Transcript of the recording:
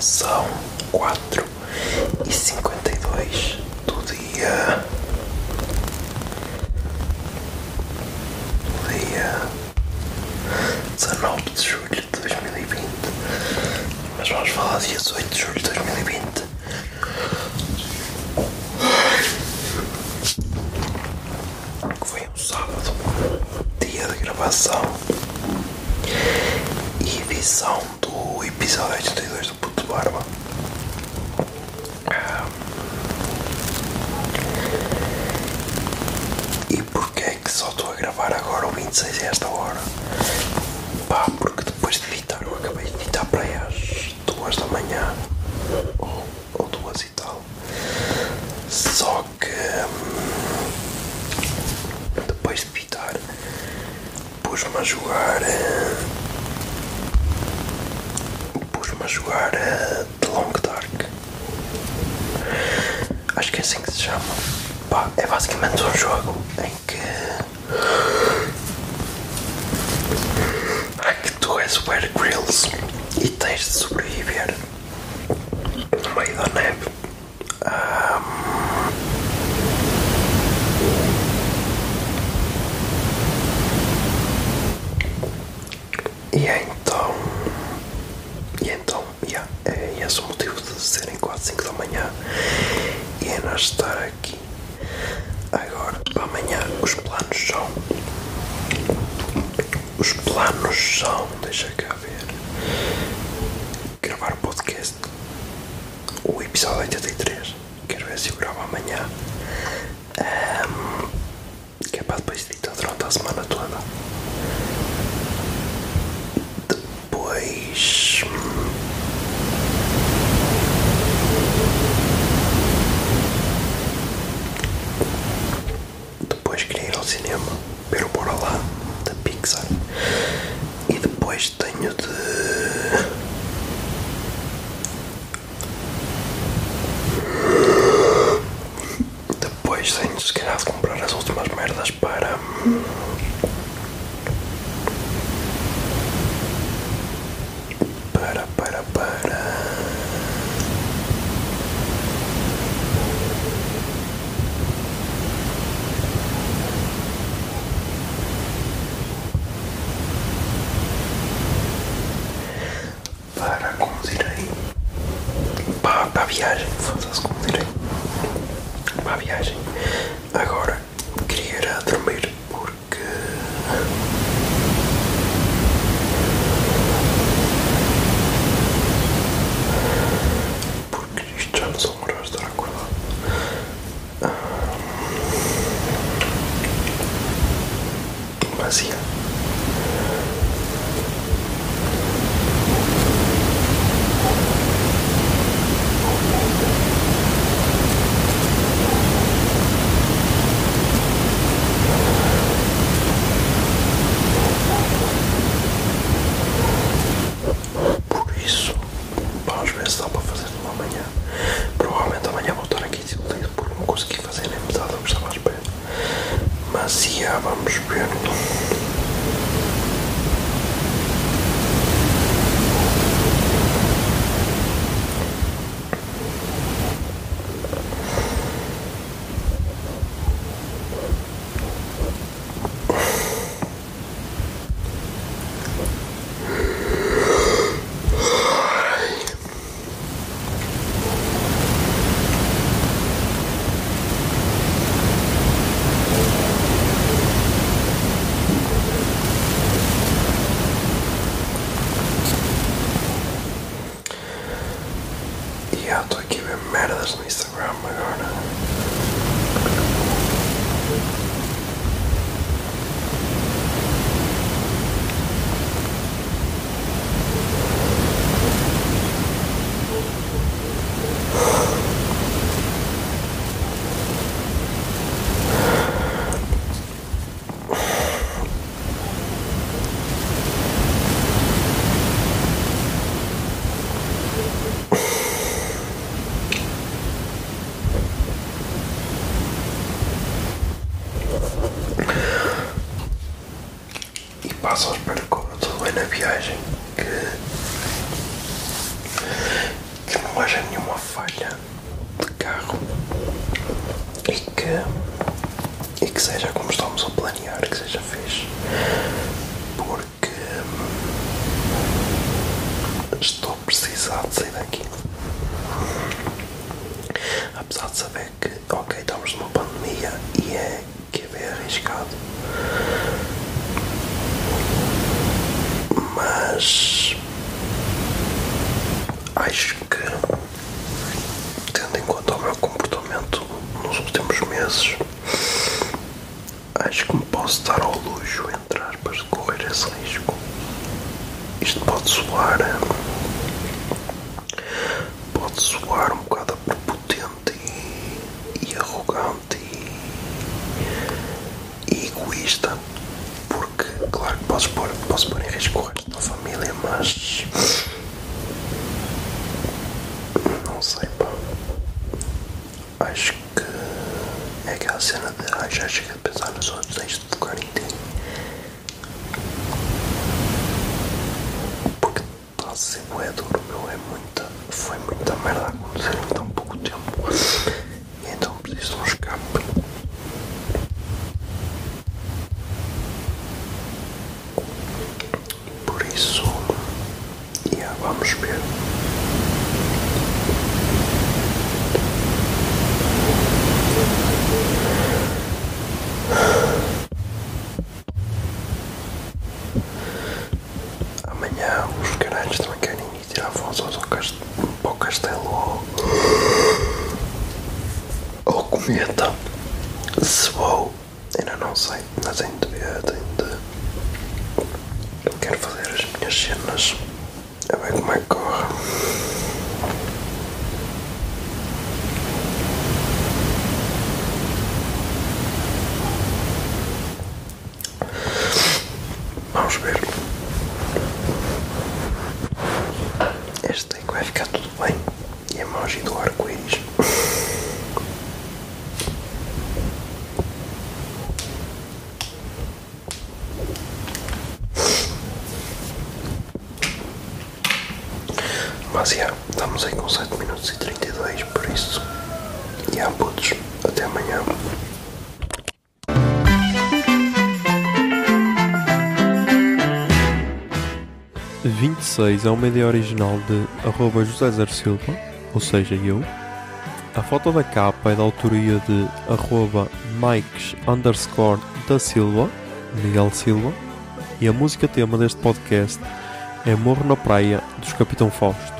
São, são 4 e 52 do dia. do dia 19 de julho de 2020. Mas vamos falar dia 18 de julho de 2020. Que foi um sábado, dia de gravação e edição do episódio 82 do Puto Barba. E porquê é que só estou a gravar agora o 26 a esta hora? Pá, porque depois de editar, eu acabei de editar para aí às 2 da manhã ou, ou 2 e tal. Só que hum, depois de editar, pus-me a jogar. Jogar eh, The Long Dark. Acho que é assim que se chama. Pá, é basicamente um jogo em que. em que tu és o Bear Grylls e tens de sobreviver no meio da neve. E então. E então, yeah, é esse o motivo de serem quase 5 da manhã e é nós estar aqui. Agora, para amanhã, os planos são. Os planos são. Deixa cá ver. Gravar o podcast. O episódio 83. Quero ver se eu gravo amanhã. Ahm, que é para depois editar durante a semana toda. Depois. Depois Mm-hmm. Nenhuma falha de carro. E que, e que seja como estamos a planear, que seja fixe. Porque estou precisado de sair daqui. Apesar de saber que, ok, estamos numa pandemia e é que é bem arriscado. Mas acho que, tendo em conta o meu comportamento nos últimos meses, acho que me posso dar ao luxo, entre aspas, de correr esse risco. Isto pode soar. Pode soar um bocado prepotente e, e arrogante e, e egoísta. Porque, claro que posso pôr, posso pôr em risco o resto da família, mas. Não sei, pá. Acho que é aquela cena de. Ai, já chega de pensar nos outros, tens de focar em ti. Porque está a ser bué duro, meu. É muita. Foi muita merda a acontecer em tão pouco tempo. E então preciso de um escape. Por isso, yeah, vamos ver. Amanhã os caralhos também querem ir tirar fotos ao cast- para o castelo ou, ou cometa. Se vou, ainda não sei, mas de. Eu quero fazer as minhas cenas. A ver como é que corre. Vamos ver. Este aí que vai ficar tudo bem. E a emoji do arco-íris. Mas já, estamos aí com 7 minutos e 32, por isso. E há putos, até amanhã. 26 é uma ideia original de arroba José Zer Silva, ou seja, eu. A foto da capa é da autoria de arroba Mikes underscore da Silva, Miguel Silva. E a música tema deste podcast é Morro na Praia, dos Capitão Fausto.